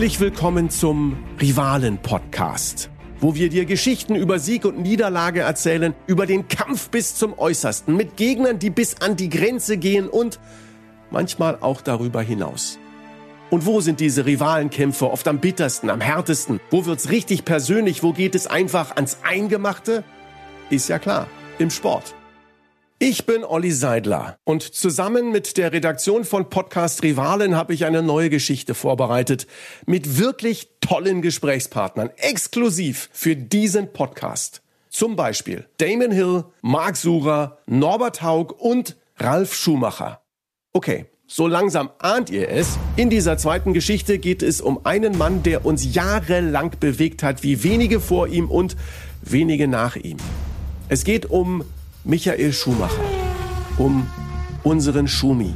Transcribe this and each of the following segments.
Herzlich willkommen zum Rivalen-Podcast, wo wir dir Geschichten über Sieg und Niederlage erzählen, über den Kampf bis zum Äußersten, mit Gegnern, die bis an die Grenze gehen und manchmal auch darüber hinaus. Und wo sind diese Rivalenkämpfe oft am bittersten, am härtesten? Wo wird's richtig persönlich? Wo geht es einfach ans Eingemachte? Ist ja klar, im Sport. Ich bin Olli Seidler und zusammen mit der Redaktion von Podcast Rivalen habe ich eine neue Geschichte vorbereitet mit wirklich tollen Gesprächspartnern, exklusiv für diesen Podcast. Zum Beispiel Damon Hill, Marc Surer, Norbert Haug und Ralf Schumacher. Okay, so langsam ahnt ihr es. In dieser zweiten Geschichte geht es um einen Mann, der uns jahrelang bewegt hat, wie wenige vor ihm und wenige nach ihm. Es geht um Michael Schumacher, um unseren Schumi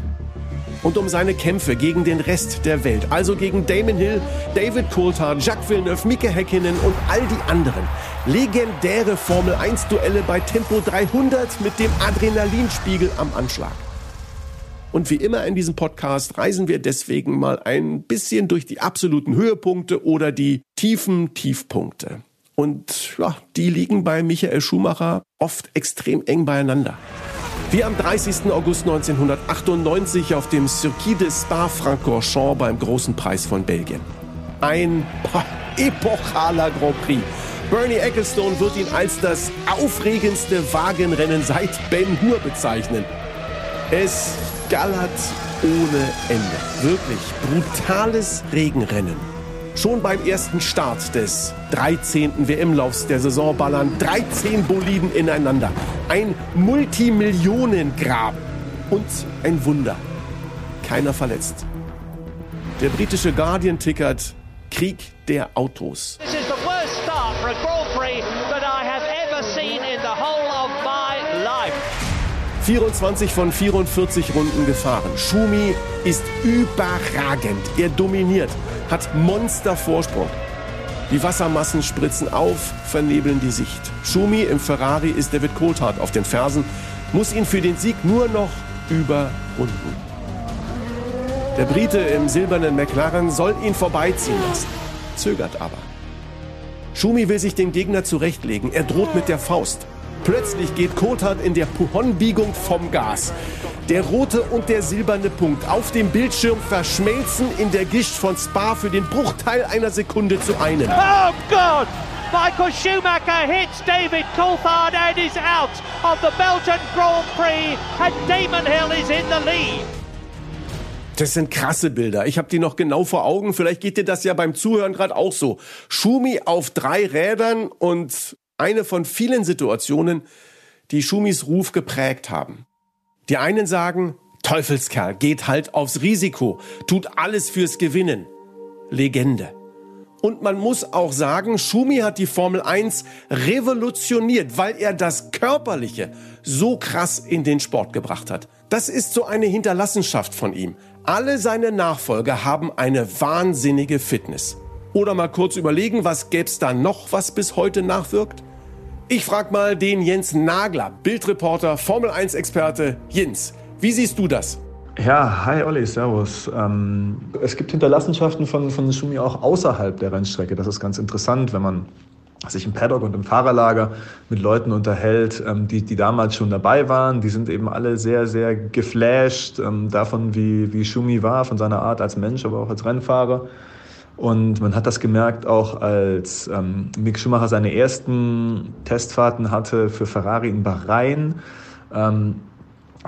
und um seine Kämpfe gegen den Rest der Welt, also gegen Damon Hill, David Coulthard, Jacques Villeneuve, Mike Häkkinen und all die anderen. Legendäre Formel 1 Duelle bei Tempo 300 mit dem Adrenalinspiegel am Anschlag. Und wie immer in diesem Podcast reisen wir deswegen mal ein bisschen durch die absoluten Höhepunkte oder die tiefen Tiefpunkte. Und ja, die liegen bei Michael Schumacher oft extrem eng beieinander. Wie am 30. August 1998 auf dem Circuit de Spa-Francorchamps beim Großen Preis von Belgien. Ein epochaler Grand Prix. Bernie Ecclestone wird ihn als das aufregendste Wagenrennen seit Ben Hur bezeichnen. Es gallert ohne Ende. Wirklich brutales Regenrennen. Schon beim ersten Start des 13. WM-Laufs der Saison ballern 13 Boliden ineinander. Ein Multimillionengrab. Und ein Wunder. Keiner verletzt. Der britische Guardian tickert Krieg der Autos. 24 von 44 Runden gefahren. Schumi ist überragend. Er dominiert hat Monstervorsprung. Die Wassermassen spritzen auf, vernebeln die Sicht. Schumi im Ferrari ist David Coulthard auf den Fersen, muss ihn für den Sieg nur noch überrunden. Der Brite im silbernen McLaren soll ihn vorbeiziehen lassen, zögert aber. Schumi will sich den Gegner zurechtlegen. Er droht mit der Faust. Plötzlich geht Coulthard in der Puhon-Biegung vom Gas. Der rote und der silberne Punkt auf dem Bildschirm verschmelzen in der Gischt von Spa für den Bruchteil einer Sekunde zu einem. Oh Gott! Michael Schumacher hits David Coulthard and is out of the Belgian Grand Prix and Damon Hill is in the lead. Das sind krasse Bilder. Ich habe die noch genau vor Augen. Vielleicht geht dir das ja beim Zuhören gerade auch so. Schumi auf drei Rädern und eine von vielen Situationen, die Schumis Ruf geprägt haben. Die einen sagen, Teufelskerl, geht halt aufs Risiko, tut alles fürs Gewinnen. Legende. Und man muss auch sagen, Schumi hat die Formel 1 revolutioniert, weil er das Körperliche so krass in den Sport gebracht hat. Das ist so eine Hinterlassenschaft von ihm. Alle seine Nachfolger haben eine wahnsinnige Fitness. Oder mal kurz überlegen, was gäb's da noch, was bis heute nachwirkt? Ich frag mal den Jens Nagler, Bildreporter, Formel 1 Experte. Jens, wie siehst du das? Ja, hi Olli, servus. Ähm, es gibt Hinterlassenschaften von, von Schumi auch außerhalb der Rennstrecke. Das ist ganz interessant, wenn man sich im Paddock und im Fahrerlager mit Leuten unterhält, ähm, die, die damals schon dabei waren. Die sind eben alle sehr, sehr geflasht ähm, davon, wie, wie Schumi war, von seiner Art als Mensch, aber auch als Rennfahrer. Und man hat das gemerkt, auch als ähm, Mick Schumacher seine ersten Testfahrten hatte für Ferrari in Bahrain ähm,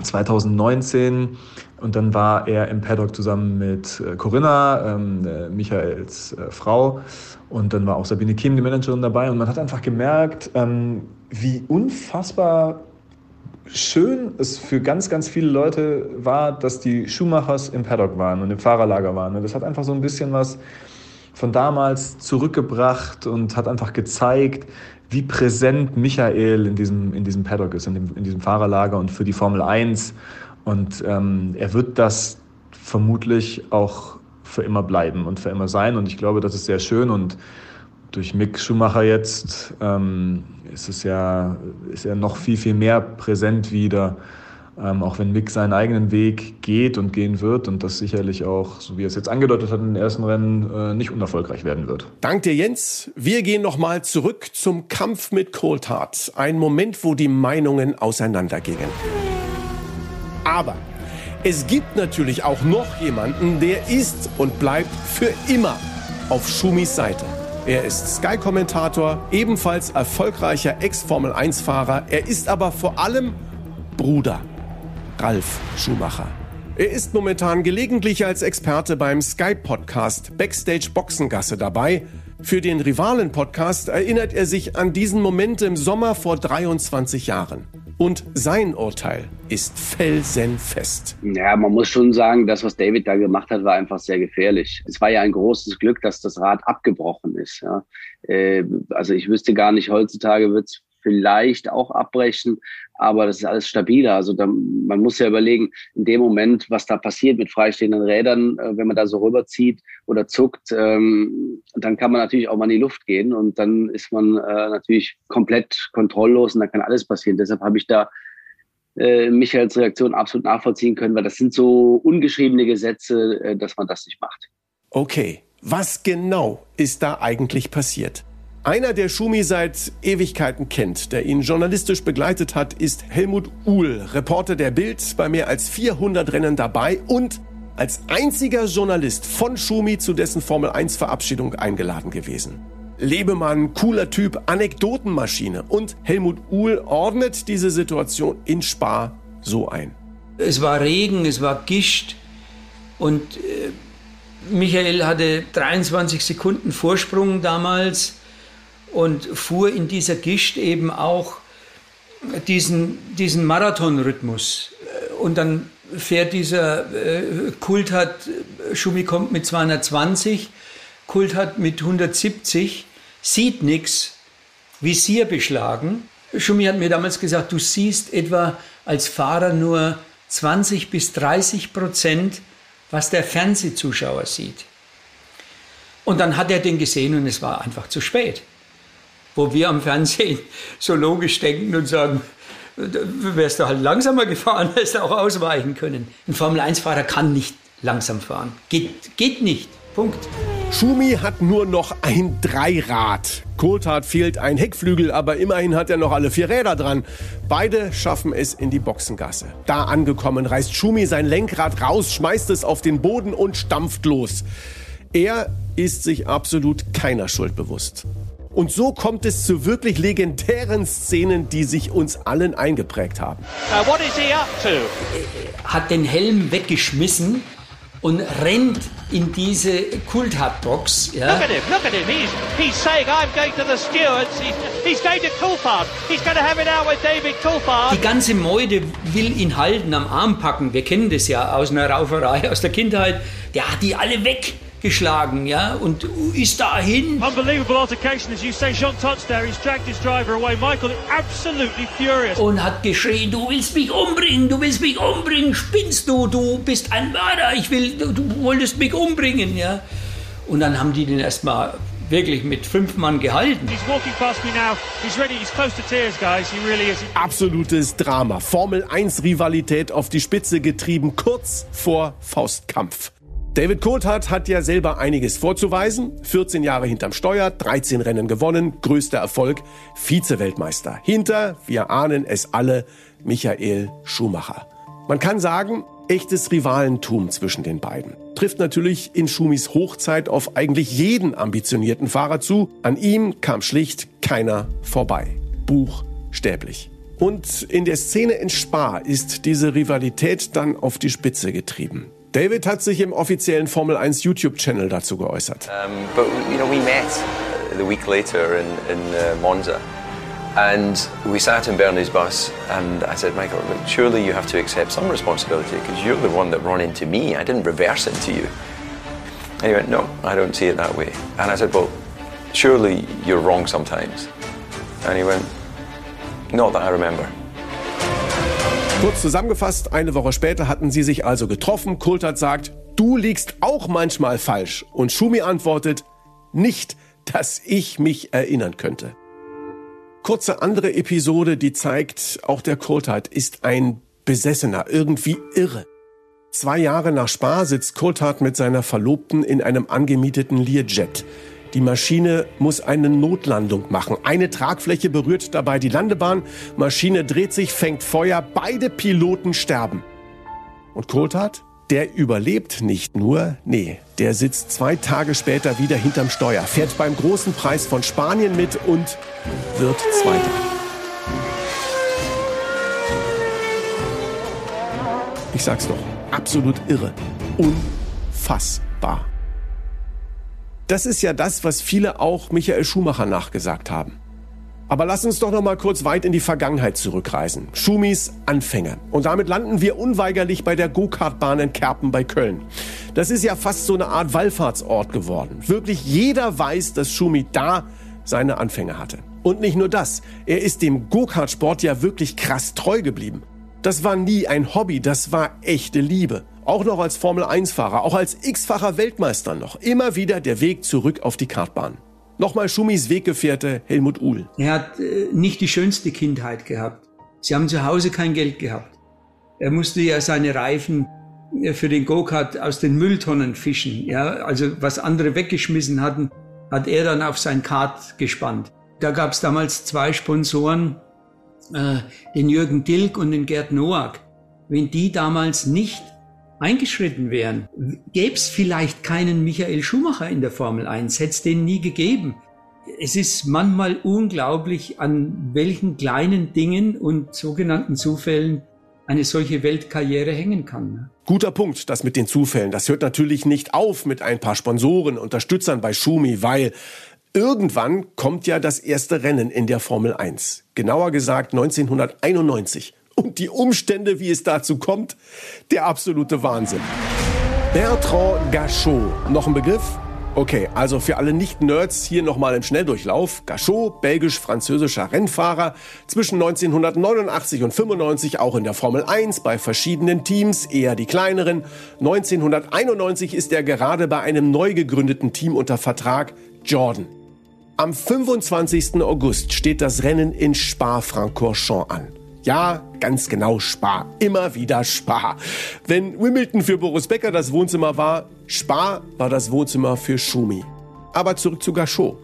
2019. Und dann war er im Paddock zusammen mit äh, Corinna, ähm, äh, Michaels äh, Frau. Und dann war auch Sabine Kim, die Managerin, dabei. Und man hat einfach gemerkt, ähm, wie unfassbar schön es für ganz, ganz viele Leute war, dass die Schumachers im Paddock waren und im Fahrerlager waren. Und das hat einfach so ein bisschen was von damals zurückgebracht und hat einfach gezeigt, wie präsent Michael in diesem, in diesem Paddock ist, in, dem, in diesem Fahrerlager und für die Formel 1. Und ähm, er wird das vermutlich auch für immer bleiben und für immer sein. Und ich glaube, das ist sehr schön. Und durch Mick Schumacher jetzt ähm, ist es ja, ist er noch viel, viel mehr präsent wieder. Ähm, auch wenn Mick seinen eigenen Weg geht und gehen wird und das sicherlich auch, so wie er es jetzt angedeutet hat, in den ersten Rennen äh, nicht unerfolgreich werden wird. Dank dir, Jens. Wir gehen nochmal zurück zum Kampf mit Coulthard. Ein Moment, wo die Meinungen auseinandergingen. Aber es gibt natürlich auch noch jemanden, der ist und bleibt für immer auf Schumis Seite. Er ist Sky-Kommentator, ebenfalls erfolgreicher Ex-Formel-1-Fahrer. Er ist aber vor allem Bruder. Ralf Schumacher. Er ist momentan gelegentlich als Experte beim Sky-Podcast Backstage Boxengasse dabei. Für den Rivalen-Podcast erinnert er sich an diesen Moment im Sommer vor 23 Jahren. Und sein Urteil ist felsenfest. Ja, man muss schon sagen, das, was David da gemacht hat, war einfach sehr gefährlich. Es war ja ein großes Glück, dass das Rad abgebrochen ist. Ja. Äh, also ich wüsste gar nicht, heutzutage wird es vielleicht auch abbrechen, aber das ist alles stabiler. Also da, man muss ja überlegen, in dem Moment, was da passiert mit freistehenden Rädern, äh, wenn man da so rüberzieht oder zuckt, ähm, dann kann man natürlich auch mal in die Luft gehen und dann ist man äh, natürlich komplett kontrolllos und da kann alles passieren. Deshalb habe ich da äh, Michaels Reaktion absolut nachvollziehen können, weil das sind so ungeschriebene Gesetze, äh, dass man das nicht macht. Okay, was genau ist da eigentlich passiert? Einer, der Schumi seit Ewigkeiten kennt, der ihn journalistisch begleitet hat, ist Helmut Uhl, Reporter der Bild, bei mehr als 400 Rennen dabei und als einziger Journalist von Schumi zu dessen Formel 1 Verabschiedung eingeladen gewesen. Lebemann, cooler Typ, Anekdotenmaschine und Helmut Uhl ordnet diese Situation in Spa so ein. Es war Regen, es war Gischt und äh, Michael hatte 23 Sekunden Vorsprung damals und fuhr in dieser Gischt eben auch diesen, diesen Marathonrhythmus. Und dann fährt dieser äh, Kult hat, Schumi kommt mit 220, Kult hat mit 170, sieht nichts, Visier beschlagen. Schumi hat mir damals gesagt, du siehst etwa als Fahrer nur 20 bis 30 Prozent, was der Fernsehzuschauer sieht. Und dann hat er den gesehen und es war einfach zu spät wo wir am Fernsehen so logisch denken und sagen, wärst du halt langsamer gefahren, hättest du auch ausweichen können. Ein Formel-1-Fahrer kann nicht langsam fahren. Geht, geht nicht. Punkt. Schumi hat nur noch ein Dreirad. Coulthard fehlt ein Heckflügel, aber immerhin hat er noch alle vier Räder dran. Beide schaffen es in die Boxengasse. Da angekommen reißt Schumi sein Lenkrad raus, schmeißt es auf den Boden und stampft los. Er ist sich absolut keiner Schuld bewusst. Und so kommt es zu wirklich legendären Szenen, die sich uns allen eingeprägt haben. Uh, what is he up to? Hat den Helm weggeschmissen und rennt in diese Kulthartbox. Ja. Look at him, look at him. He's, he's saying, I'm going to the stewards. He's, he's going to Coulthard. He's going to have it out with David Coulthard. Die ganze Meute will ihn halten, am Arm packen. Wir kennen das ja aus einer Rauferei, aus der Kindheit. Der hat die alle weg geschlagen, ja, und ist dahin. Unbelievable altercation, as you say, Jean touched there, he's dragged his driver away. Michael absolutely furious. Und hat geschrien, du willst mich umbringen, du willst mich umbringen, spinnst du, du bist ein Mörder, ich will, du, du wolltest mich umbringen, ja. Und dann haben die den erstmal wirklich mit fünf Mann gehalten. Absolutes Drama. Formel 1 Rivalität auf die Spitze getrieben, kurz vor Faustkampf. David Coulthard hat ja selber einiges vorzuweisen. 14 Jahre hinterm Steuer, 13 Rennen gewonnen, größter Erfolg, Vize-Weltmeister. Hinter, wir ahnen es alle, Michael Schumacher. Man kann sagen, echtes Rivalentum zwischen den beiden. Trifft natürlich in Schumis Hochzeit auf eigentlich jeden ambitionierten Fahrer zu. An ihm kam schlicht keiner vorbei. Buchstäblich. Und in der Szene in Spa ist diese Rivalität dann auf die Spitze getrieben. David hat sich im offiziellen Formel 1 YouTube-Channel dazu geäußert. Um, but you know, we met the week later in, in uh, Monza. And we sat in Bernie's bus, and I said, Michael, look, surely you have to accept some responsibility because you're the one that ran into me. I didn't reverse into you. And he went, No, I don't see it that way. And I said, Well, surely you're wrong sometimes. And he went, Not that I remember. Kurz zusammengefasst, eine Woche später hatten sie sich also getroffen. Kultert sagt, du liegst auch manchmal falsch. Und Schumi antwortet, nicht, dass ich mich erinnern könnte. Kurze andere Episode, die zeigt, auch der Kultert ist ein besessener, irgendwie irre. Zwei Jahre nach Spa sitzt Coulthard mit seiner Verlobten in einem angemieteten Learjet. Die Maschine muss eine Notlandung machen. Eine Tragfläche berührt dabei die Landebahn. Maschine dreht sich, fängt Feuer. Beide Piloten sterben. Und Coulthard? Der überlebt nicht nur, nee, der sitzt zwei Tage später wieder hinterm Steuer, fährt beim großen Preis von Spanien mit und wird Zweiter. Ich sag's doch, absolut irre, unfassbar. Das ist ja das, was viele auch Michael Schumacher nachgesagt haben. Aber lass uns doch noch mal kurz weit in die Vergangenheit zurückreisen. Schumis Anfänge. Und damit landen wir unweigerlich bei der Go-Kart-Bahn in Kerpen bei Köln. Das ist ja fast so eine Art Wallfahrtsort geworden. Wirklich jeder weiß, dass Schumi da seine Anfänge hatte. Und nicht nur das, er ist dem Go-Kart-Sport ja wirklich krass treu geblieben. Das war nie ein Hobby, das war echte Liebe. Auch noch als Formel-1-Fahrer, auch als x-facher Weltmeister noch. Immer wieder der Weg zurück auf die Kartbahn. Nochmal Schumis Weggefährte Helmut Uhl. Er hat äh, nicht die schönste Kindheit gehabt. Sie haben zu Hause kein Geld gehabt. Er musste ja seine Reifen äh, für den Go-Kart aus den Mülltonnen fischen. Ja, also was andere weggeschmissen hatten, hat er dann auf sein Kart gespannt. Da gab es damals zwei Sponsoren, äh, den Jürgen Dilk und den Gerd Noack. Wenn die damals nicht eingeschritten wären, gäbe es vielleicht keinen Michael Schumacher in der Formel 1, hätte es den nie gegeben. Es ist manchmal unglaublich, an welchen kleinen Dingen und sogenannten Zufällen eine solche Weltkarriere hängen kann. Ne? Guter Punkt, das mit den Zufällen. Das hört natürlich nicht auf mit ein paar Sponsoren, Unterstützern bei Schumi, weil irgendwann kommt ja das erste Rennen in der Formel 1. Genauer gesagt 1991 und die Umstände, wie es dazu kommt, der absolute Wahnsinn. Bertrand Gachot, noch ein Begriff? Okay, also für alle Nicht-Nerds hier nochmal im Schnelldurchlauf. Gachot, belgisch-französischer Rennfahrer, zwischen 1989 und 95 auch in der Formel 1 bei verschiedenen Teams, eher die kleineren. 1991 ist er gerade bei einem neu gegründeten Team unter Vertrag, Jordan. Am 25. August steht das Rennen in Spa-Francorchamps an. Ja, ganz genau Spa. Immer wieder Spa. Wenn Wimbledon für Boris Becker das Wohnzimmer war, Spa war das Wohnzimmer für Schumi. Aber zurück zu Gachot.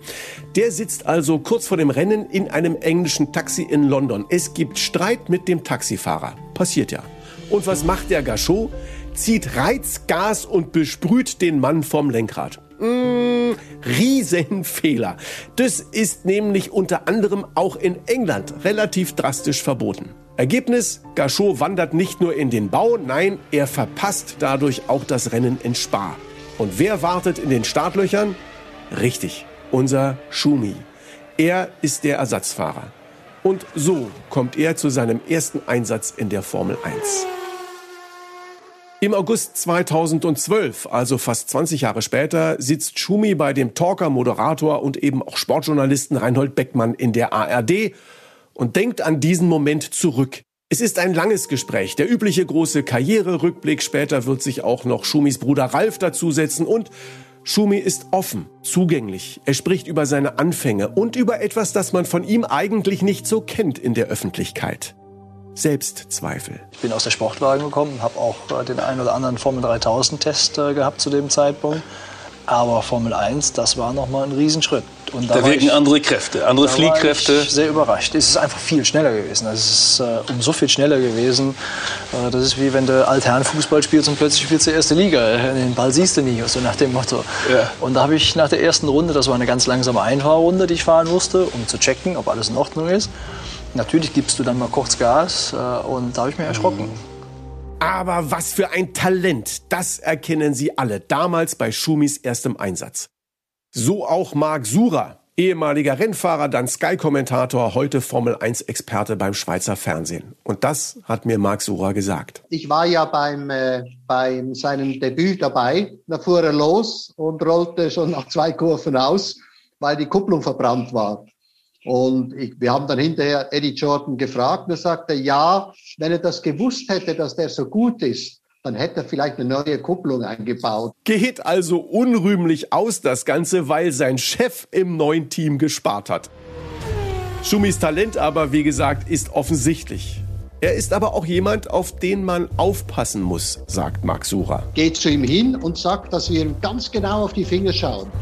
Der sitzt also kurz vor dem Rennen in einem englischen Taxi in London. Es gibt Streit mit dem Taxifahrer. Passiert ja. Und was macht der Gachot? Zieht Reizgas und besprüht den Mann vom Lenkrad. Mmh, Riesenfehler. Das ist nämlich unter anderem auch in England relativ drastisch verboten. Ergebnis, Gachot wandert nicht nur in den Bau, nein, er verpasst dadurch auch das Rennen in Spa. Und wer wartet in den Startlöchern? Richtig, unser Schumi. Er ist der Ersatzfahrer. Und so kommt er zu seinem ersten Einsatz in der Formel 1. Im August 2012, also fast 20 Jahre später, sitzt Schumi bei dem Talker, Moderator und eben auch Sportjournalisten Reinhold Beckmann in der ARD und denkt an diesen Moment zurück. Es ist ein langes Gespräch, der übliche große Karriererückblick. Später wird sich auch noch Schumis Bruder Ralf dazusetzen und Schumi ist offen, zugänglich. Er spricht über seine Anfänge und über etwas, das man von ihm eigentlich nicht so kennt in der Öffentlichkeit. Selbstzweifel. Ich bin aus der Sportwagen gekommen, habe auch äh, den einen oder anderen Formel 3000 Test äh, gehabt zu dem Zeitpunkt. Aber Formel 1, das war nochmal ein Riesenschritt. Und da, da wirken ich, andere Kräfte, andere da Fliehkräfte. War ich sehr überrascht. Es ist einfach viel schneller gewesen. Es ist äh, um so viel schneller gewesen. Äh, das ist wie wenn du Altherrenfußball spielst und plötzlich spielst du erste Liga. Den Ball siehst du nie, so nach dem Motto. Ja. Und da habe ich nach der ersten Runde, das war eine ganz langsame Einfahrrunde, die ich fahren musste, um zu checken, ob alles in Ordnung ist. Natürlich gibst du dann mal kurz Gas äh, und da habe ich mich erschrocken. Aber was für ein Talent, das erkennen Sie alle damals bei Schumis erstem Einsatz. So auch Marc Sura, ehemaliger Rennfahrer, dann Sky-Kommentator, heute Formel-1-Experte beim Schweizer Fernsehen. Und das hat mir Marc Sura gesagt. Ich war ja beim, äh, beim seinem Debüt dabei. Da fuhr er los und rollte schon nach zwei Kurven aus, weil die Kupplung verbrannt war. Und ich, wir haben dann hinterher Eddie Jordan gefragt und er sagte, ja, wenn er das gewusst hätte, dass der so gut ist, dann hätte er vielleicht eine neue Kupplung eingebaut. Geht also unrühmlich aus das Ganze, weil sein Chef im neuen Team gespart hat. Schumis Talent aber, wie gesagt, ist offensichtlich. Er ist aber auch jemand, auf den man aufpassen muss, sagt Marc Sucher. Geht zu ihm hin und sagt, dass wir ihm ganz genau auf die Finger schauen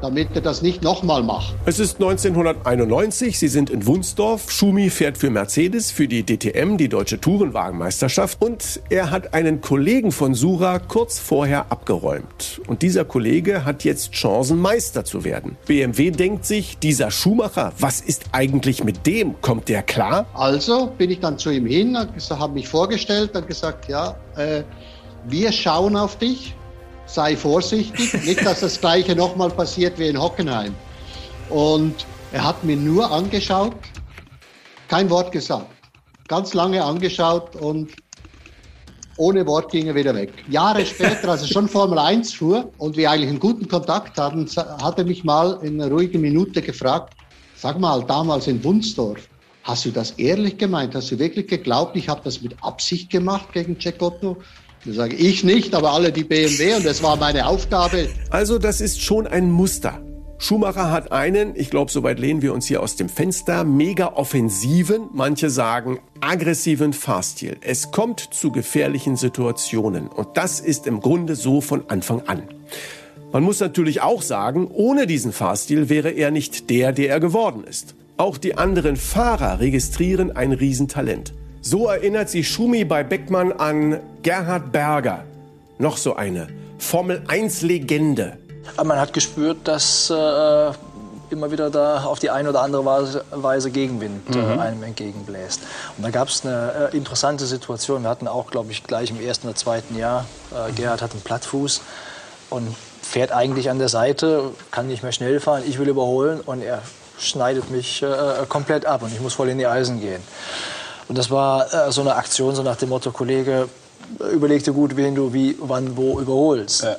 damit er das nicht nochmal macht. Es ist 1991, Sie sind in Wunsdorf. Schumi fährt für Mercedes, für die DTM, die Deutsche Tourenwagenmeisterschaft. Und er hat einen Kollegen von Sura kurz vorher abgeräumt. Und dieser Kollege hat jetzt Chancen, Meister zu werden. BMW denkt sich, dieser Schumacher, was ist eigentlich mit dem? Kommt der klar? Also bin ich dann zu ihm hin, habe mich vorgestellt und gesagt, ja, äh, wir schauen auf dich sei vorsichtig, nicht, dass das Gleiche nochmal passiert wie in Hockenheim. Und er hat mir nur angeschaut, kein Wort gesagt. Ganz lange angeschaut und ohne Wort ging er wieder weg. Jahre später, als er schon Formel 1 fuhr und wir eigentlich einen guten Kontakt hatten, hat er mich mal in einer ruhigen Minute gefragt, sag mal, damals in Wunsdorf, hast du das ehrlich gemeint? Hast du wirklich geglaubt, ich habe das mit Absicht gemacht gegen Cecotto? Das sage ich nicht, aber alle die BMW und das war meine Aufgabe. Also das ist schon ein Muster. Schumacher hat einen, ich glaube, soweit lehnen wir uns hier aus dem Fenster, mega offensiven, manche sagen aggressiven Fahrstil. Es kommt zu gefährlichen Situationen und das ist im Grunde so von Anfang an. Man muss natürlich auch sagen, ohne diesen Fahrstil wäre er nicht der, der er geworden ist. Auch die anderen Fahrer registrieren ein Riesentalent. So erinnert sich Schumi bei Beckmann an Gerhard Berger. Noch so eine Formel-1-Legende. Man hat gespürt, dass äh, immer wieder da auf die eine oder andere Weise, Gegenwind äh, mhm. einem entgegenbläst. Und da gab es eine äh, interessante Situation. Wir hatten auch, glaube ich, gleich im ersten oder zweiten Jahr, äh, Gerhard hat einen Plattfuß und fährt eigentlich an der Seite, kann nicht mehr schnell fahren. Ich will überholen und er schneidet mich äh, komplett ab und ich muss voll in die Eisen gehen. Und das war äh, so eine Aktion, so nach dem Motto, Kollege, überleg dir gut, wen du wie, wann, wo überholst. Ja.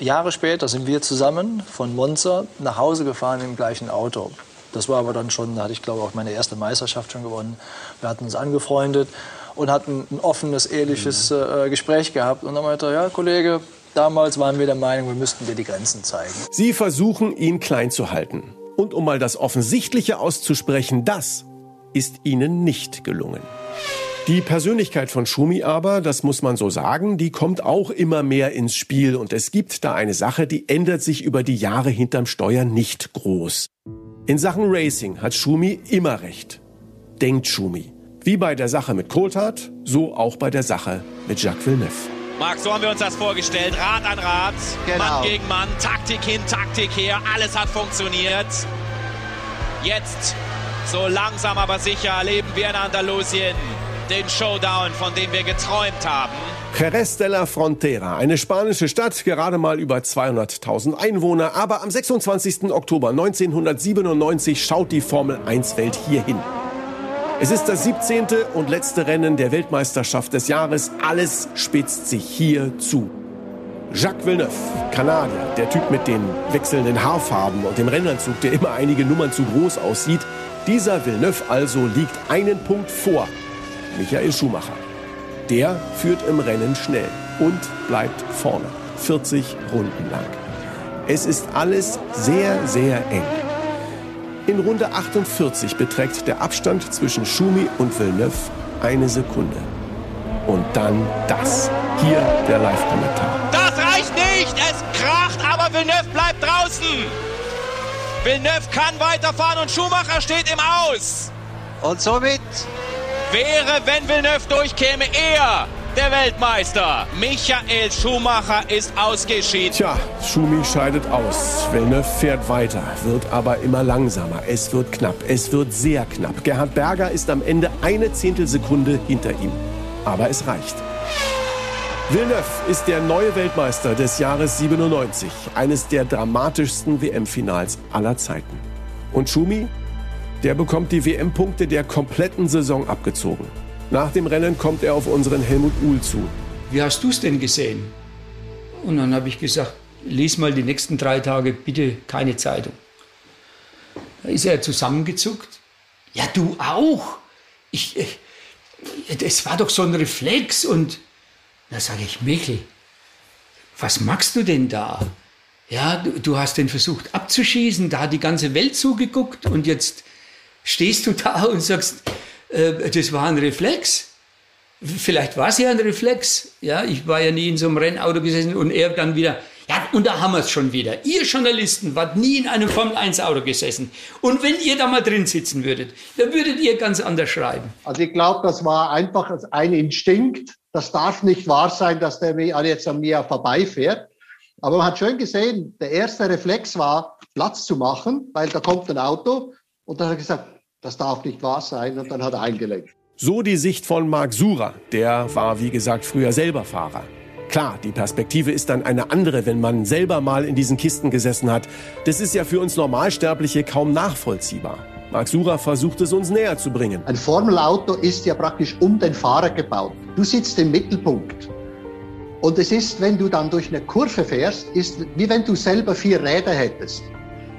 Jahre später sind wir zusammen von Monza nach Hause gefahren im gleichen Auto. Das war aber dann schon, da hatte ich glaube auch meine erste Meisterschaft schon gewonnen. Wir hatten uns angefreundet und hatten ein offenes, ehrliches mhm. äh, Gespräch gehabt. Und dann meinte er, ja Kollege, damals waren wir der Meinung, wir müssten dir die Grenzen zeigen. Sie versuchen, ihn klein zu halten. Und um mal das Offensichtliche auszusprechen, das ist ihnen nicht gelungen. Die Persönlichkeit von Schumi aber, das muss man so sagen, die kommt auch immer mehr ins Spiel und es gibt da eine Sache, die ändert sich über die Jahre hinterm Steuer nicht groß. In Sachen Racing hat Schumi immer recht. Denkt Schumi. Wie bei der Sache mit Coulthard, so auch bei der Sache mit Jacques Villeneuve. Marc, so haben wir uns das vorgestellt. Rad an Rad, genau. Mann gegen Mann, Taktik hin, Taktik her, alles hat funktioniert. Jetzt so langsam aber sicher erleben wir in Andalusien den Showdown, von dem wir geträumt haben. Jerez de la Frontera, eine spanische Stadt, gerade mal über 200.000 Einwohner, aber am 26. Oktober 1997 schaut die Formel 1 Welt hier hin. Es ist das 17. und letzte Rennen der Weltmeisterschaft des Jahres. Alles spitzt sich hier zu. Jacques Villeneuve, Kanadier, der Typ mit den wechselnden Haarfarben und dem Rennanzug, der immer einige Nummern zu groß aussieht, dieser Villeneuve also liegt einen Punkt vor Michael Schumacher. Der führt im Rennen schnell und bleibt vorne, 40 Runden lang. Es ist alles sehr, sehr eng. In Runde 48 beträgt der Abstand zwischen Schumi und Villeneuve eine Sekunde. Und dann das. Hier der Live-Kommentar. Das reicht nicht! Es kracht, aber Villeneuve bleibt draußen! Villeneuve kann weiterfahren und Schumacher steht im Aus. Und somit wäre, wenn Villeneuve durchkäme, er der Weltmeister. Michael Schumacher ist ausgeschieden. Tja, Schumi scheidet aus. Villeneuve fährt weiter, wird aber immer langsamer. Es wird knapp, es wird sehr knapp. Gerhard Berger ist am Ende eine Zehntelsekunde hinter ihm. Aber es reicht. Villeneuve ist der neue Weltmeister des Jahres 97, eines der dramatischsten WM-Finals aller Zeiten. Und Schumi, der bekommt die WM-Punkte der kompletten Saison abgezogen. Nach dem Rennen kommt er auf unseren Helmut Uhl zu. Wie hast du es denn gesehen? Und dann habe ich gesagt, lies mal die nächsten drei Tage bitte keine Zeitung. Da ist er zusammengezuckt. Ja, du auch. Ich, ich, das war doch so ein Reflex und da sage ich, Michel, was machst du denn da? Ja, du, du, hast den versucht abzuschießen, da hat die ganze Welt zugeguckt und jetzt stehst du da und sagst, äh, das war ein Reflex. Vielleicht war es ja ein Reflex. Ja, ich war ja nie in so einem Rennauto gesessen und er dann wieder, ja, und da haben wir es schon wieder. Ihr Journalisten wart nie in einem Formel-1-Auto gesessen. Und wenn ihr da mal drin sitzen würdet, dann würdet ihr ganz anders schreiben. Also ich glaube, das war einfach ein Instinkt. Das darf nicht wahr sein, dass der jetzt an mir vorbeifährt. Aber man hat schön gesehen, der erste Reflex war, Platz zu machen, weil da kommt ein Auto. Und dann hat er gesagt, das darf nicht wahr sein. Und dann hat er eingelenkt. So die Sicht von Marc Sura. Der war, wie gesagt, früher selber Fahrer. Klar, die Perspektive ist dann eine andere, wenn man selber mal in diesen Kisten gesessen hat. Das ist ja für uns Normalsterbliche kaum nachvollziehbar. Marc Sura versucht es uns näher zu bringen. Ein Formelauto ist ja praktisch um den Fahrer gebaut. Du sitzt im Mittelpunkt. Und es ist, wenn du dann durch eine Kurve fährst, ist wie wenn du selber vier Räder hättest.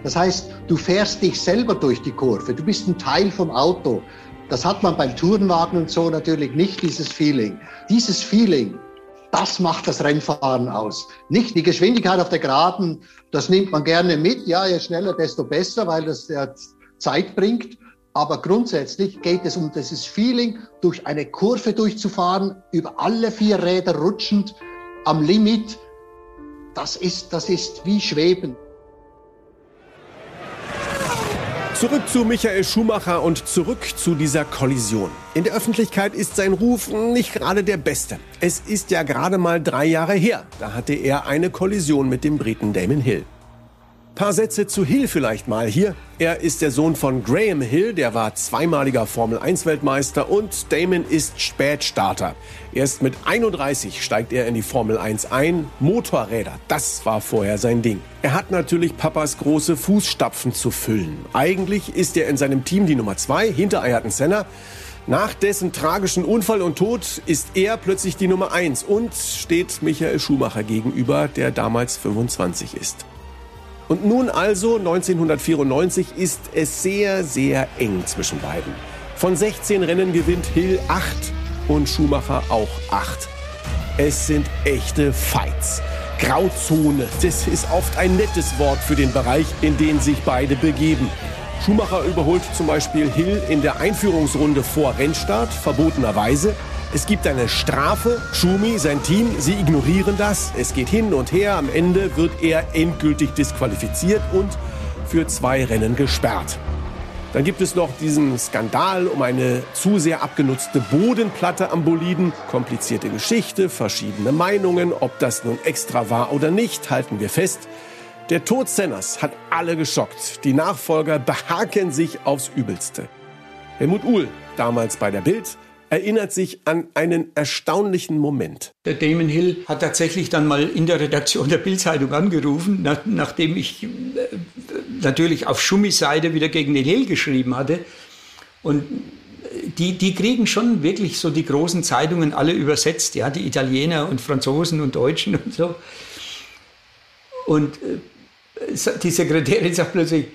Das heißt, du fährst dich selber durch die Kurve. Du bist ein Teil vom Auto. Das hat man beim Tourenwagen und so natürlich nicht, dieses Feeling. Dieses Feeling, das macht das Rennfahren aus. Nicht die Geschwindigkeit auf der Geraden, das nimmt man gerne mit. Ja, je schneller, desto besser, weil das ja Zeit bringt. Aber grundsätzlich geht es um dieses Feeling, durch eine Kurve durchzufahren, über alle vier Räder rutschend, am Limit. Das ist, das ist wie Schweben. Zurück zu Michael Schumacher und zurück zu dieser Kollision. In der Öffentlichkeit ist sein Ruf nicht gerade der beste. Es ist ja gerade mal drei Jahre her. Da hatte er eine Kollision mit dem Briten Damon Hill. Paar Sätze zu Hill vielleicht mal hier. Er ist der Sohn von Graham Hill, der war zweimaliger Formel 1 Weltmeister und Damon ist Spätstarter. Erst mit 31 steigt er in die Formel 1 ein. Motorräder, das war vorher sein Ding. Er hat natürlich Papas große Fußstapfen zu füllen. Eigentlich ist er in seinem Team die Nummer 2 hinter Ayrton Senna. Nach dessen tragischen Unfall und Tod ist er plötzlich die Nummer 1 und steht Michael Schumacher gegenüber, der damals 25 ist. Und nun also 1994 ist es sehr, sehr eng zwischen beiden. Von 16 Rennen gewinnt Hill 8 und Schumacher auch 8. Es sind echte Fights. Grauzone, das ist oft ein nettes Wort für den Bereich, in den sich beide begeben. Schumacher überholt zum Beispiel Hill in der Einführungsrunde vor Rennstart, verbotenerweise. Es gibt eine Strafe. Schumi, sein Team, sie ignorieren das. Es geht hin und her. Am Ende wird er endgültig disqualifiziert und für zwei Rennen gesperrt. Dann gibt es noch diesen Skandal um eine zu sehr abgenutzte Bodenplatte am Boliden. Komplizierte Geschichte, verschiedene Meinungen. Ob das nun extra war oder nicht, halten wir fest. Der Tod Senners hat alle geschockt. Die Nachfolger behaken sich aufs Übelste. Helmut Uhl, damals bei der Bild, erinnert sich an einen erstaunlichen Moment. Der Damon Hill hat tatsächlich dann mal in der Redaktion der Bildzeitung angerufen, nach, nachdem ich äh, natürlich auf Schummis Seite wieder gegen den Hill geschrieben hatte. Und die, die kriegen schon wirklich so die großen Zeitungen alle übersetzt, ja, die Italiener und Franzosen und Deutschen und so. Und äh, die Sekretärin sagt plötzlich,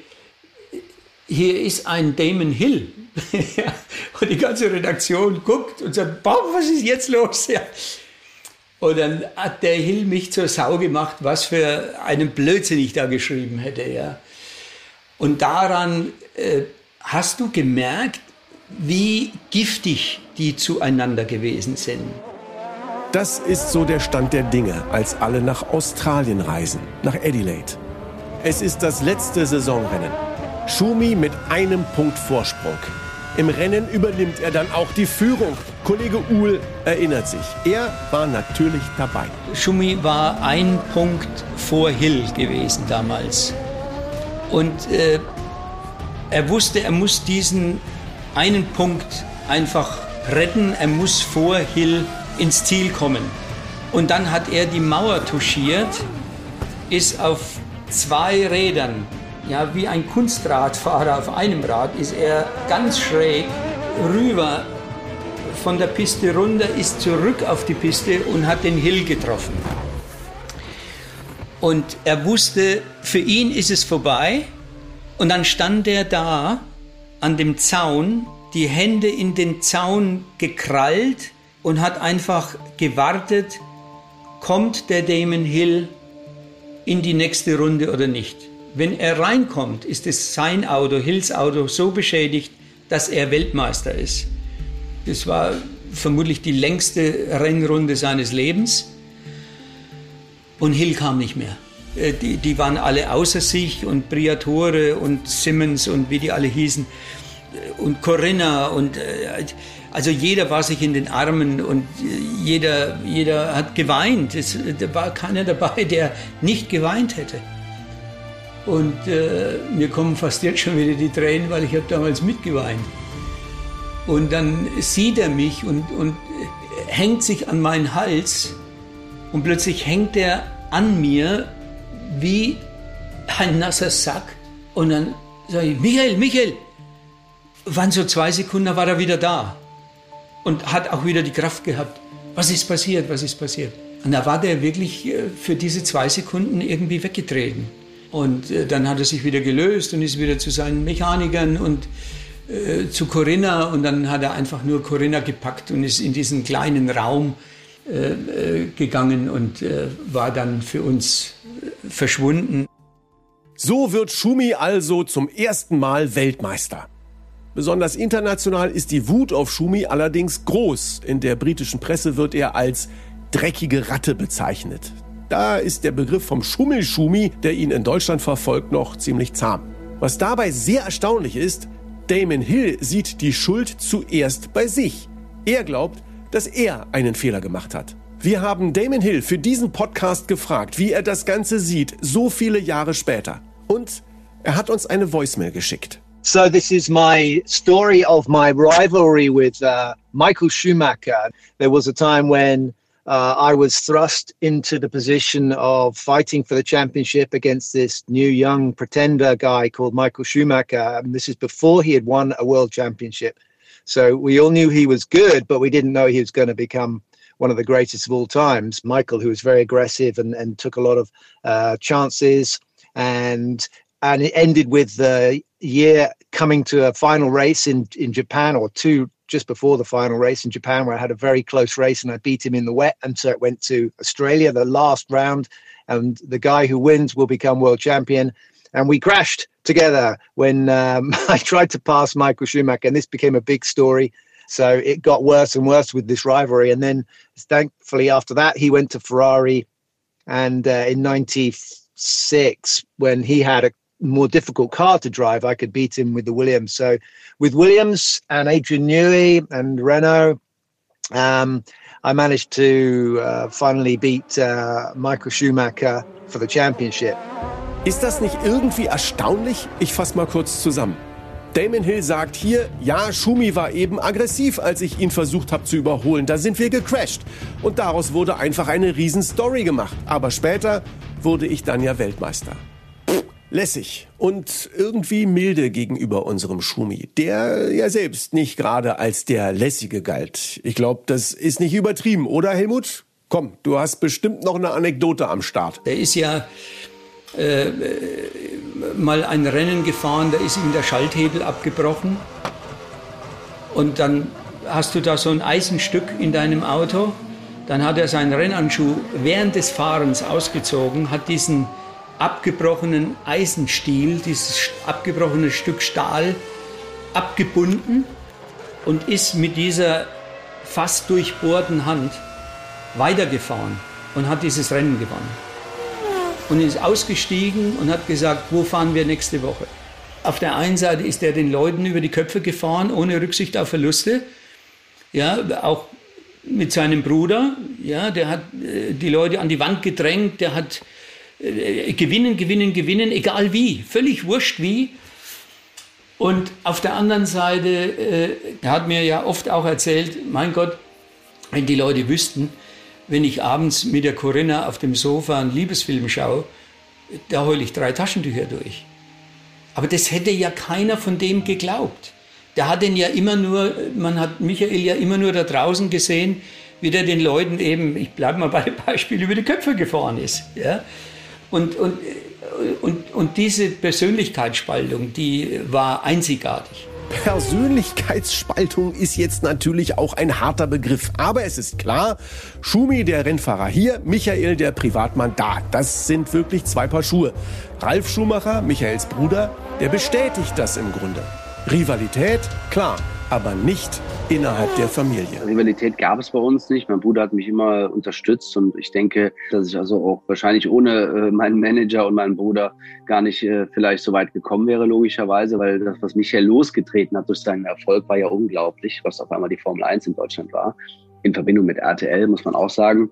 hier ist ein Damon Hill. und die ganze Redaktion guckt und sagt, Bob, was ist jetzt los? Ja. Und dann hat der Hill mich zur Sau gemacht, was für einen Blödsinn ich da geschrieben hätte. Ja. Und daran äh, hast du gemerkt, wie giftig die zueinander gewesen sind. Das ist so der Stand der Dinge, als alle nach Australien reisen, nach Adelaide. Es ist das letzte Saisonrennen. Schumi mit einem Punkt Vorsprung. Im Rennen übernimmt er dann auch die Führung. Kollege Uhl erinnert sich. Er war natürlich dabei. Schumi war ein Punkt vor Hill gewesen damals. Und äh, er wusste, er muss diesen einen Punkt einfach retten. Er muss vor Hill ins Ziel kommen. Und dann hat er die Mauer touchiert, ist auf zwei Rädern ja, wie ein Kunstradfahrer auf einem Rad ist er ganz schräg rüber von der Piste runter, ist zurück auf die Piste und hat den Hill getroffen. Und er wusste, für ihn ist es vorbei. Und dann stand er da an dem Zaun, die Hände in den Zaun gekrallt und hat einfach gewartet, kommt der Damon Hill in die nächste Runde oder nicht. Wenn er reinkommt, ist es sein Auto, Hills Auto, so beschädigt, dass er Weltmeister ist. Das war vermutlich die längste Rennrunde seines Lebens. Und Hill kam nicht mehr. Äh, die, die waren alle außer sich und Briatore und Simmons und wie die alle hießen äh, und Corinna und äh, also jeder war sich in den Armen und jeder, jeder hat geweint. Es, war keiner dabei, der nicht geweint hätte. Und äh, mir kommen fast jetzt schon wieder die Tränen, weil ich habe damals mitgeweint. Und dann sieht er mich und, und hängt sich an meinen Hals und plötzlich hängt er an mir wie ein nasser Sack. Und dann sage ich, Michael, Michael, waren so zwei Sekunden, war er wieder da. Und hat auch wieder die Kraft gehabt. Was ist passiert, was ist passiert? Und da war der wirklich äh, für diese zwei Sekunden irgendwie weggetreten. Und äh, dann hat er sich wieder gelöst und ist wieder zu seinen Mechanikern und äh, zu Corinna. Und dann hat er einfach nur Corinna gepackt und ist in diesen kleinen Raum äh, äh gegangen und äh, war dann für uns verschwunden. So wird Schumi also zum ersten Mal Weltmeister. Besonders international ist die Wut auf Schumi allerdings groß. In der britischen Presse wird er als dreckige Ratte bezeichnet. Da ist der Begriff vom Schummelschumi, der ihn in Deutschland verfolgt, noch ziemlich zahm. Was dabei sehr erstaunlich ist, Damon Hill sieht die Schuld zuerst bei sich. Er glaubt, dass er einen Fehler gemacht hat. Wir haben Damon Hill für diesen Podcast gefragt, wie er das Ganze sieht, so viele Jahre später. Und er hat uns eine Voicemail geschickt. So this is my story of my rivalry with uh, Michael Schumacher. There was a time when uh, I was thrust into the position of fighting for the championship against this new young pretender guy called Michael Schumacher. And this is before he had won a world championship. So we all knew he was good, but we didn't know he was going to become one of the greatest of all times. Michael, who was very aggressive and, and took a lot of uh, chances, and and it ended with the year coming to a final race in in Japan or two just before the final race in Japan, where I had a very close race and I beat him in the wet, and so it went to Australia, the last round, and the guy who wins will become world champion. And we crashed together when um, I tried to pass Michael Schumacher, and this became a big story. So it got worse and worse with this rivalry. And then, thankfully, after that, he went to Ferrari. And uh, in 96, when he had a more difficult car to drive, I could beat him with the Williams. So with Williams and Adrian Newey and Renault, um, I managed to uh, finally beat uh, Michael Schumacher for the championship. Ist das nicht irgendwie erstaunlich? Ich fasse mal kurz zusammen. Damon Hill sagt hier, ja, Schumi war eben aggressiv, als ich ihn versucht habe zu überholen. Da sind wir gecrashed. Und daraus wurde einfach eine Riesenstory gemacht. Aber später wurde ich dann ja Weltmeister. Lässig und irgendwie milde gegenüber unserem Schumi, der ja selbst nicht gerade als der Lässige galt. Ich glaube, das ist nicht übertrieben, oder Helmut? Komm, du hast bestimmt noch eine Anekdote am Start. Der ist ja äh, mal ein Rennen gefahren, da ist ihm der Schalthebel abgebrochen. Und dann hast du da so ein Eisenstück in deinem Auto. Dann hat er seinen Rennhandschuh während des Fahrens ausgezogen, hat diesen abgebrochenen Eisenstiel, dieses abgebrochene Stück Stahl abgebunden und ist mit dieser fast durchbohrten Hand weitergefahren und hat dieses Rennen gewonnen und ist ausgestiegen und hat gesagt, wo fahren wir nächste Woche? Auf der einen Seite ist er den Leuten über die Köpfe gefahren, ohne Rücksicht auf Verluste. Ja, auch mit seinem Bruder, ja, der hat äh, die Leute an die Wand gedrängt, der hat äh, gewinnen, gewinnen, gewinnen, egal wie, völlig wurscht wie. Und auf der anderen Seite, äh, er hat mir ja oft auch erzählt, mein Gott, wenn die Leute wüssten, wenn ich abends mit der Corinna auf dem Sofa einen Liebesfilm schaue, da heule ich drei Taschentücher durch. Aber das hätte ja keiner von dem geglaubt. Der hat den ja immer nur, man hat Michael ja immer nur da draußen gesehen, wie der den Leuten eben, ich bleibe mal bei dem Beispiel, über die Köpfe gefahren ist. Ja? Und, und, und, und diese Persönlichkeitsspaltung, die war einzigartig. Persönlichkeitsspaltung ist jetzt natürlich auch ein harter Begriff. Aber es ist klar, Schumi, der Rennfahrer hier, Michael, der Privatmann da. Das sind wirklich zwei Paar Schuhe. Ralf Schumacher, Michaels Bruder, der bestätigt das im Grunde. Rivalität, klar. Aber nicht innerhalb der Familie. Rivalität gab es bei uns nicht. Mein Bruder hat mich immer unterstützt und ich denke, dass ich also auch wahrscheinlich ohne äh, meinen Manager und meinen Bruder gar nicht äh, vielleicht so weit gekommen wäre, logischerweise, weil das, was Michael losgetreten hat durch seinen Erfolg, war ja unglaublich, was auf einmal die Formel 1 in Deutschland war. In Verbindung mit RTL, muss man auch sagen.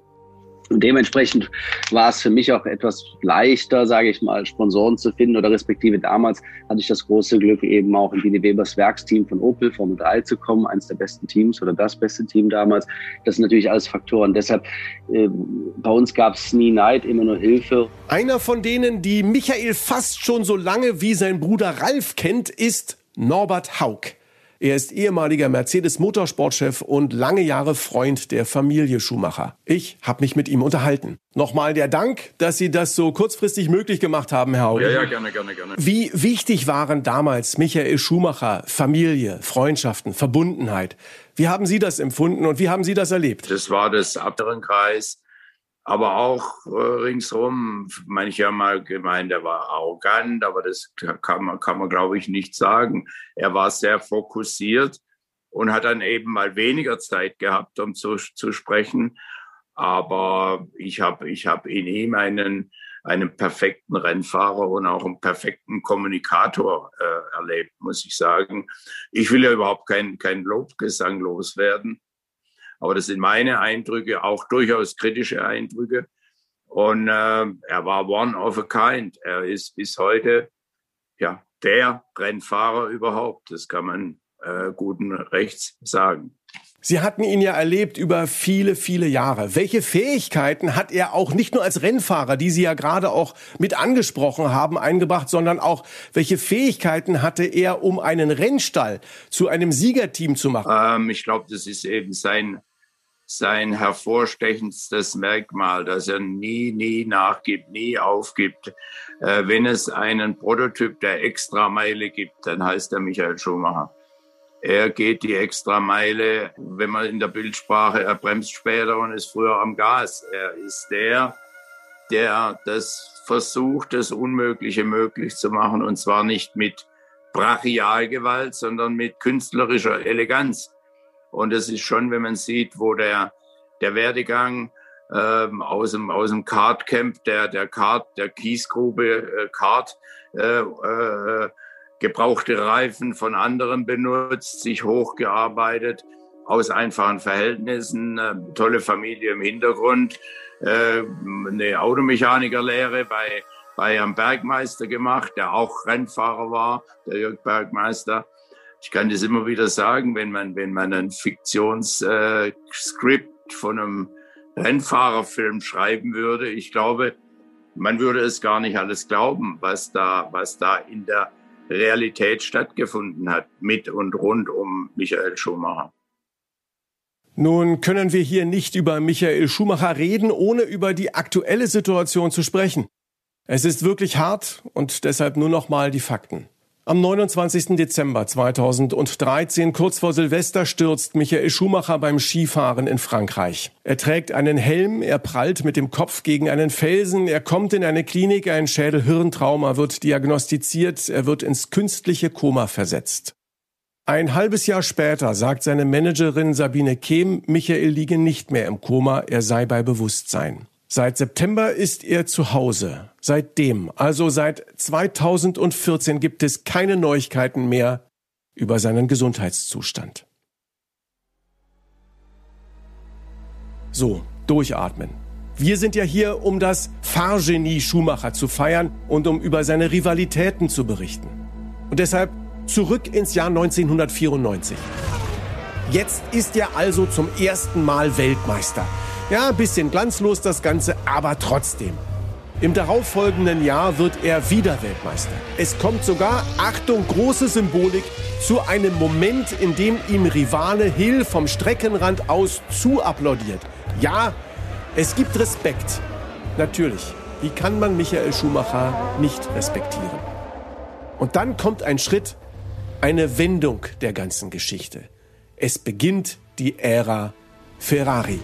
Und dementsprechend war es für mich auch etwas leichter, sage ich mal, Sponsoren zu finden oder respektive damals hatte ich das große Glück, eben auch in Willi Webers Werksteam von Opel Formel 3 zu kommen, eines der besten Teams oder das beste Team damals. Das sind natürlich alles Faktoren. Deshalb, äh, bei uns gab es nie Neid, immer nur Hilfe. Einer von denen, die Michael fast schon so lange wie sein Bruder Ralf kennt, ist Norbert Haug. Er ist ehemaliger Mercedes-Motorsportchef und lange Jahre Freund der Familie Schumacher. Ich habe mich mit ihm unterhalten. Nochmal der Dank, dass Sie das so kurzfristig möglich gemacht haben, Herr Haug. Ja, ja, gerne, gerne, gerne. Wie wichtig waren damals Michael Schumacher, Familie, Freundschaften, Verbundenheit? Wie haben Sie das empfunden und wie haben Sie das erlebt? Das war das Abterenkreis aber auch äh, ringsherum. Manche haben mal gemeint, er war arrogant, aber das kann man, kann man, glaube ich, nicht sagen. Er war sehr fokussiert und hat dann eben mal weniger Zeit gehabt, um zu, zu sprechen. Aber ich habe ich hab in ihm einen, einen perfekten Rennfahrer und auch einen perfekten Kommunikator äh, erlebt, muss ich sagen. Ich will ja überhaupt kein, kein Lobgesang loswerden. Aber das sind meine Eindrücke, auch durchaus kritische Eindrücke. Und äh, er war one of a kind. Er ist bis heute ja der Rennfahrer überhaupt. Das kann man äh, guten Rechts sagen. Sie hatten ihn ja erlebt über viele, viele Jahre. Welche Fähigkeiten hat er auch nicht nur als Rennfahrer, die Sie ja gerade auch mit angesprochen haben, eingebracht, sondern auch welche Fähigkeiten hatte er, um einen Rennstall zu einem Siegerteam zu machen? Ähm, ich glaube, das ist eben sein sein hervorstechendstes Merkmal, dass er nie, nie nachgibt, nie aufgibt. Äh, wenn es einen Prototyp der Extrameile gibt, dann heißt er Michael Schumacher. Er geht die Extrameile, wenn man in der Bildsprache, er bremst später und ist früher am Gas. Er ist der, der das versucht, das Unmögliche möglich zu machen und zwar nicht mit Brachialgewalt, sondern mit künstlerischer Eleganz. Und es ist schon, wenn man sieht, wo der, der Werdegang ähm, aus dem, aus dem Kartcamp, der, der Kart, der Kiesgrube äh, Kart, äh, äh, gebrauchte Reifen von anderen benutzt, sich hochgearbeitet aus einfachen Verhältnissen, äh, tolle Familie im Hintergrund, äh, eine Automechanikerlehre bei, bei einem Bergmeister gemacht, der auch Rennfahrer war, der Jörg Bergmeister ich kann das immer wieder sagen, wenn man, wenn man ein Fiktionsskript äh, von einem Rennfahrerfilm schreiben würde, ich glaube, man würde es gar nicht alles glauben, was da, was da in der Realität stattgefunden hat, mit und rund um Michael Schumacher. Nun können wir hier nicht über Michael Schumacher reden, ohne über die aktuelle Situation zu sprechen. Es ist wirklich hart und deshalb nur noch mal die Fakten. Am 29. Dezember 2013, kurz vor Silvester, stürzt Michael Schumacher beim Skifahren in Frankreich. Er trägt einen Helm, er prallt mit dem Kopf gegen einen Felsen, er kommt in eine Klinik, ein Schädel-Hirntrauma wird diagnostiziert, er wird ins künstliche Koma versetzt. Ein halbes Jahr später sagt seine Managerin Sabine Kehm, Michael liege nicht mehr im Koma, er sei bei Bewusstsein. Seit September ist er zu Hause. Seitdem, also seit 2014, gibt es keine Neuigkeiten mehr über seinen Gesundheitszustand. So, durchatmen. Wir sind ja hier, um das Fahrgenie Schumacher zu feiern und um über seine Rivalitäten zu berichten. Und deshalb zurück ins Jahr 1994. Jetzt ist er also zum ersten Mal Weltmeister. Ja, ein bisschen glanzlos das Ganze, aber trotzdem. Im darauffolgenden Jahr wird er wieder Weltmeister. Es kommt sogar, Achtung, große Symbolik, zu einem Moment, in dem ihm Rivale Hill vom Streckenrand aus zu applaudiert. Ja, es gibt Respekt. Natürlich. Wie kann man Michael Schumacher nicht respektieren? Und dann kommt ein Schritt, eine Wendung der ganzen Geschichte. Es beginnt die Ära Ferrari.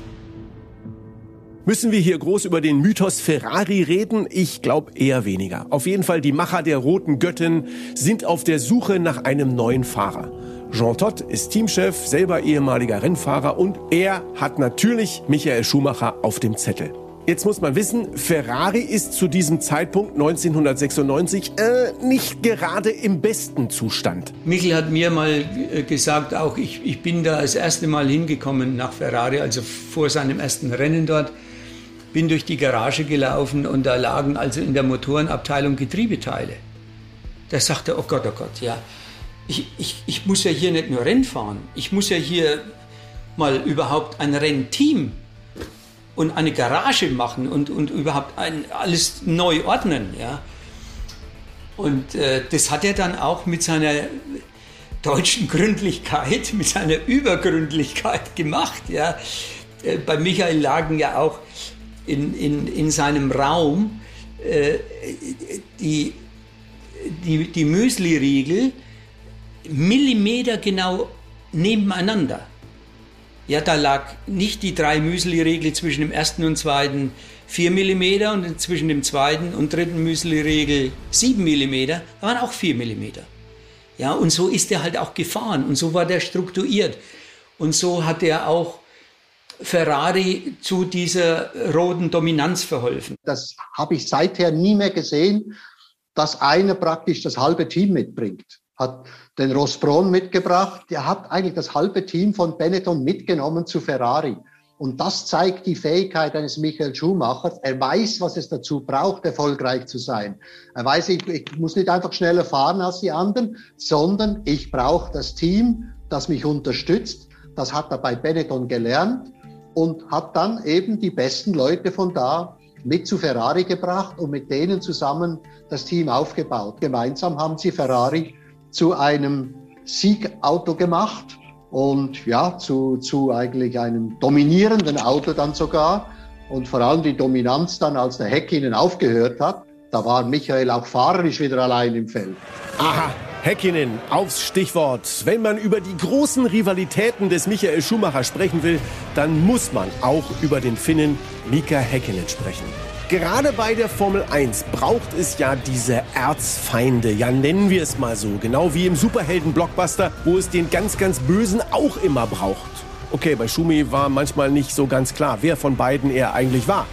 Müssen wir hier groß über den Mythos Ferrari reden? Ich glaube eher weniger. Auf jeden Fall, die Macher der roten Göttin sind auf der Suche nach einem neuen Fahrer. Jean Todt ist Teamchef, selber ehemaliger Rennfahrer und er hat natürlich Michael Schumacher auf dem Zettel. Jetzt muss man wissen, Ferrari ist zu diesem Zeitpunkt 1996 äh, nicht gerade im besten Zustand. Michel hat mir mal äh, gesagt, auch ich, ich bin da das erste Mal hingekommen nach Ferrari, also vor seinem ersten Rennen dort, bin durch die Garage gelaufen und da lagen also in der Motorenabteilung Getriebeteile. Da sagte er, oh Gott, oh Gott, ja, ich, ich, ich muss ja hier nicht nur Rennen fahren, ich muss ja hier mal überhaupt ein Rennteam und eine Garage machen und, und überhaupt ein, alles neu ordnen. Ja? Und äh, das hat er dann auch mit seiner deutschen Gründlichkeit, mit seiner Übergründlichkeit gemacht. Ja? Äh, bei Michael lagen ja auch in, in, in seinem Raum äh, die, die, die Müsli-Riegel Millimeter genau nebeneinander. Ja, da lag nicht die drei Müsli-Regel zwischen dem ersten und zweiten 4 mm und zwischen dem zweiten und dritten Müsli-Regel 7 mm, da waren auch 4 mm. Ja, und so ist er halt auch gefahren und so war der strukturiert. Und so hat er auch Ferrari zu dieser roten Dominanz verholfen. Das habe ich seither nie mehr gesehen, dass einer praktisch das halbe Team mitbringt. Hat den Ross Braun mitgebracht. Der hat eigentlich das halbe Team von Benetton mitgenommen zu Ferrari. Und das zeigt die Fähigkeit eines Michael Schumachers. Er weiß, was es dazu braucht, erfolgreich zu sein. Er weiß, ich, ich muss nicht einfach schneller fahren als die anderen, sondern ich brauche das Team, das mich unterstützt. Das hat er bei Benetton gelernt und hat dann eben die besten Leute von da mit zu Ferrari gebracht und mit denen zusammen das Team aufgebaut. Gemeinsam haben sie Ferrari zu einem Siegauto gemacht und ja, zu, zu eigentlich einem dominierenden Auto dann sogar. Und vor allem die Dominanz dann, als der Häkkinen aufgehört hat, da war Michael auch fahrerisch wieder allein im Feld. Aha, Häkkinen aufs Stichwort. Wenn man über die großen Rivalitäten des Michael Schumacher sprechen will, dann muss man auch über den Finnen Mika Häkkinen sprechen. Gerade bei der Formel 1 braucht es ja diese Erzfeinde, ja nennen wir es mal so, genau wie im Superhelden-Blockbuster, wo es den ganz, ganz Bösen auch immer braucht. Okay, bei Schumi war manchmal nicht so ganz klar, wer von beiden er eigentlich war.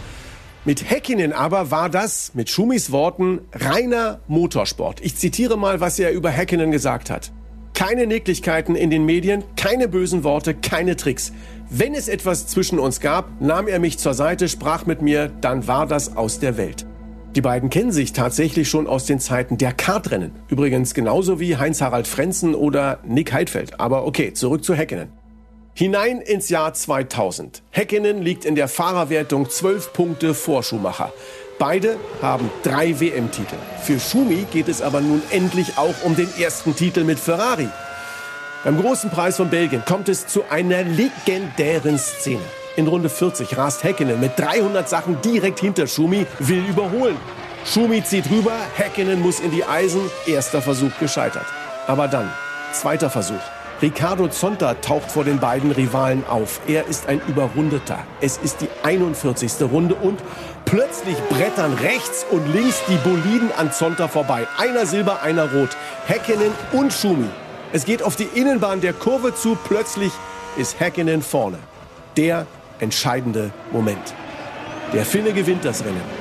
Mit Häkkinen aber war das, mit Schumis Worten, reiner Motorsport. Ich zitiere mal, was er über Häkkinen gesagt hat. Keine Nicklichkeiten in den Medien, keine bösen Worte, keine Tricks. Wenn es etwas zwischen uns gab, nahm er mich zur Seite, sprach mit mir, dann war das aus der Welt. Die beiden kennen sich tatsächlich schon aus den Zeiten der Kartrennen. Übrigens genauso wie Heinz-Harald Frenzen oder Nick Heidfeld. Aber okay, zurück zu Häkkinen. Hinein ins Jahr 2000. Häkkinen liegt in der Fahrerwertung 12 Punkte vor Schumacher. Beide haben drei WM-Titel. Für Schumi geht es aber nun endlich auch um den ersten Titel mit Ferrari. Beim großen Preis von Belgien kommt es zu einer legendären Szene. In Runde 40 rast Häkkinen mit 300 Sachen direkt hinter Schumi, will überholen. Schumi zieht rüber, Häkkinen muss in die Eisen, erster Versuch gescheitert. Aber dann, zweiter Versuch. Ricardo Zonta taucht vor den beiden Rivalen auf. Er ist ein Überrundeter. Es ist die 41. Runde und plötzlich brettern rechts und links die Boliden an Zonta vorbei. Einer Silber, einer Rot. Häkkinen und Schumi. Es geht auf die Innenbahn der Kurve zu. Plötzlich ist Häkkinen vorne. Der entscheidende Moment. Der Finne gewinnt das Rennen.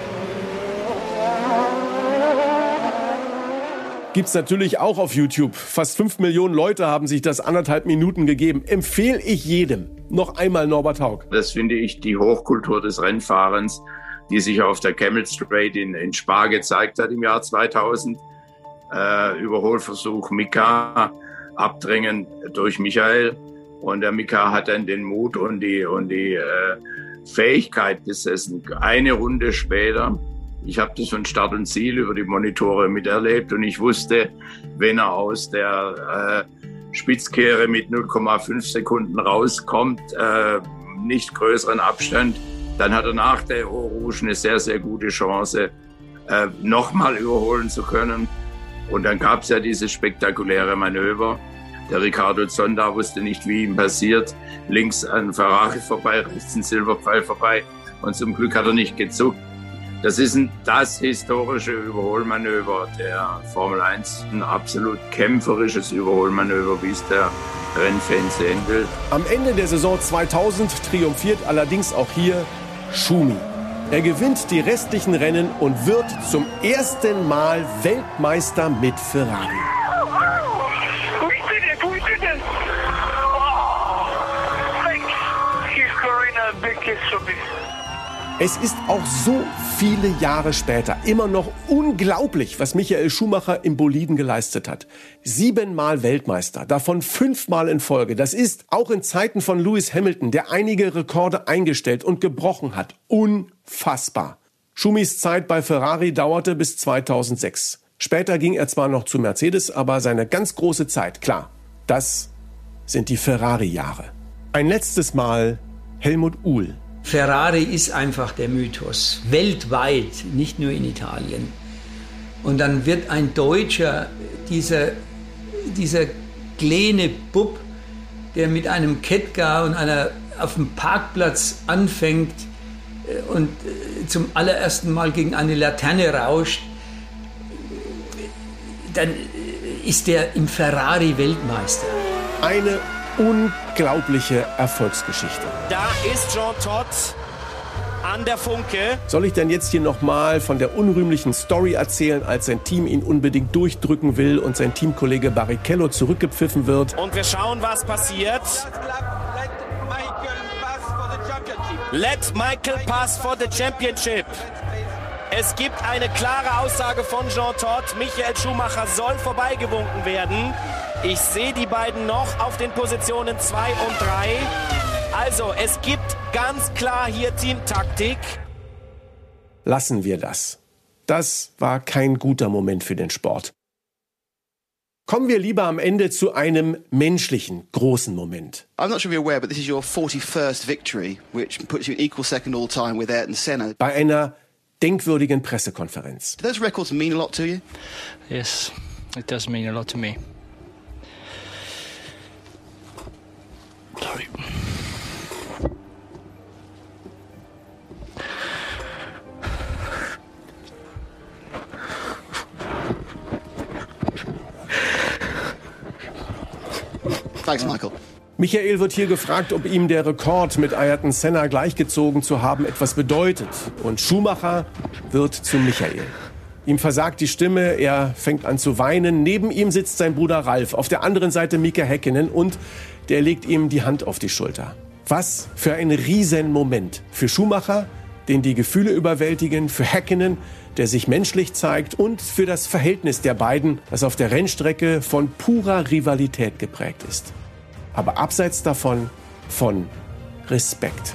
Gibt's natürlich auch auf YouTube. Fast fünf Millionen Leute haben sich das anderthalb Minuten gegeben. Empfehle ich jedem. Noch einmal Norbert Haug. Das finde ich die Hochkultur des Rennfahrens, die sich auf der Camel Straight in, in Spa gezeigt hat im Jahr 2000. Äh, Überholversuch Mika, Abdrängen durch Michael. Und der Mika hat dann den Mut und die, und die äh, Fähigkeit besessen, eine Runde später ich habe das von Start und Ziel über die Monitore miterlebt und ich wusste, wenn er aus der äh, Spitzkehre mit 0,5 Sekunden rauskommt, äh, nicht größeren Abstand, dann hat er nach der Rouge eine sehr, sehr gute Chance, äh, nochmal überholen zu können. Und dann gab es ja dieses spektakuläre Manöver. Der Ricardo Zonda wusste nicht, wie ihm passiert. Links ein Ferrari vorbei, rechts ein Silberpfeil vorbei. Und zum Glück hat er nicht gezuckt Das ist ein, das historische Überholmanöver der Formel 1. Ein absolut kämpferisches Überholmanöver, wie es der Rennfan sehen will. Am Ende der Saison 2000 triumphiert allerdings auch hier Schumi. Er gewinnt die restlichen Rennen und wird zum ersten Mal Weltmeister mit Ferrari. Es ist auch so viele Jahre später immer noch unglaublich, was Michael Schumacher im Boliden geleistet hat. Siebenmal Weltmeister, davon fünfmal in Folge. Das ist auch in Zeiten von Lewis Hamilton, der einige Rekorde eingestellt und gebrochen hat, unfassbar. Schumis Zeit bei Ferrari dauerte bis 2006. Später ging er zwar noch zu Mercedes, aber seine ganz große Zeit, klar, das sind die Ferrari-Jahre. Ein letztes Mal Helmut Uhl. Ferrari ist einfach der Mythos, weltweit, nicht nur in Italien. Und dann wird ein Deutscher, dieser, dieser kleine Bub, der mit einem Kettgar und einer auf dem Parkplatz anfängt äh, und äh, zum allerersten Mal gegen eine Laterne rauscht, dann ist der im Ferrari Weltmeister. Eine unglaubliche Erfolgsgeschichte. Da ist Jean Todt an der Funke. Soll ich denn jetzt hier nochmal von der unrühmlichen Story erzählen, als sein Team ihn unbedingt durchdrücken will und sein Teamkollege Barrichello zurückgepfiffen wird? Und wir schauen, was passiert. Let Michael pass for the championship. Es gibt eine klare Aussage von Jean Todt. Michael Schumacher soll vorbeigewunken werden. Ich sehe die beiden noch auf den Positionen 2 und 3. Also, es gibt ganz klar hier Teamtaktik. Lassen wir das. Das war kein guter Moment für den Sport. Kommen wir lieber am Ende zu einem menschlichen großen Moment. I'm not sure if you're aware, but this is your 41st victory, which puts you in equal second all time with Ayrton Senna. Bei einer denkwürdigen Pressekonferenz. Do those records mean a lot to you? Yes, it does mean a lot to me. Sorry. Thanks, Michael. Michael wird hier gefragt, ob ihm der Rekord mit Ayrton Senna gleichgezogen zu haben etwas bedeutet. Und Schumacher wird zu Michael. Ihm versagt die Stimme, er fängt an zu weinen. Neben ihm sitzt sein Bruder Ralf, auf der anderen Seite Mika Häkkinen und der legt ihm die Hand auf die Schulter. Was für ein Riesenmoment für Schumacher, den die Gefühle überwältigen, für Häkkinen, der sich menschlich zeigt und für das Verhältnis der beiden, das auf der Rennstrecke von purer Rivalität geprägt ist. Aber abseits davon von Respekt.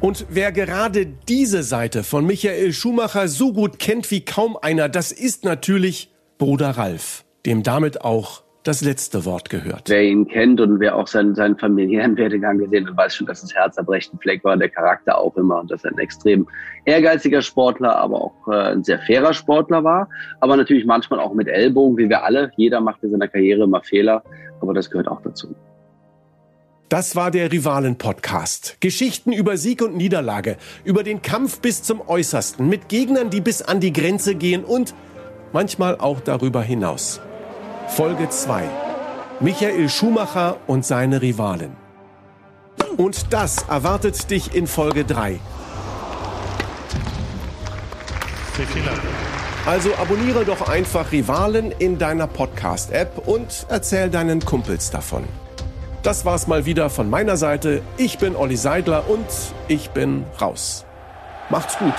Und wer gerade diese Seite von Michael Schumacher so gut kennt wie kaum einer, das ist natürlich Bruder Ralf, dem damit auch das letzte Wort gehört. Wer ihn kennt und wer auch seinen, seinen familiären Werdegang gesehen hat, weiß schon, dass das Herz am rechten Fleck war, der Charakter auch immer und dass er ein extrem ehrgeiziger Sportler, aber auch äh, ein sehr fairer Sportler war. Aber natürlich manchmal auch mit Ellbogen, wie wir alle. Jeder macht in seiner Karriere immer Fehler, aber das gehört auch dazu. Das war der Rivalen-Podcast. Geschichten über Sieg und Niederlage, über den Kampf bis zum Äußersten, mit Gegnern, die bis an die Grenze gehen und manchmal auch darüber hinaus. Folge 2. Michael Schumacher und seine Rivalen. Und das erwartet dich in Folge 3. Also abonniere doch einfach Rivalen in deiner Podcast-App und erzähl deinen Kumpels davon. Das war's mal wieder von meiner Seite. Ich bin Olli Seidler und ich bin raus. Macht's gut.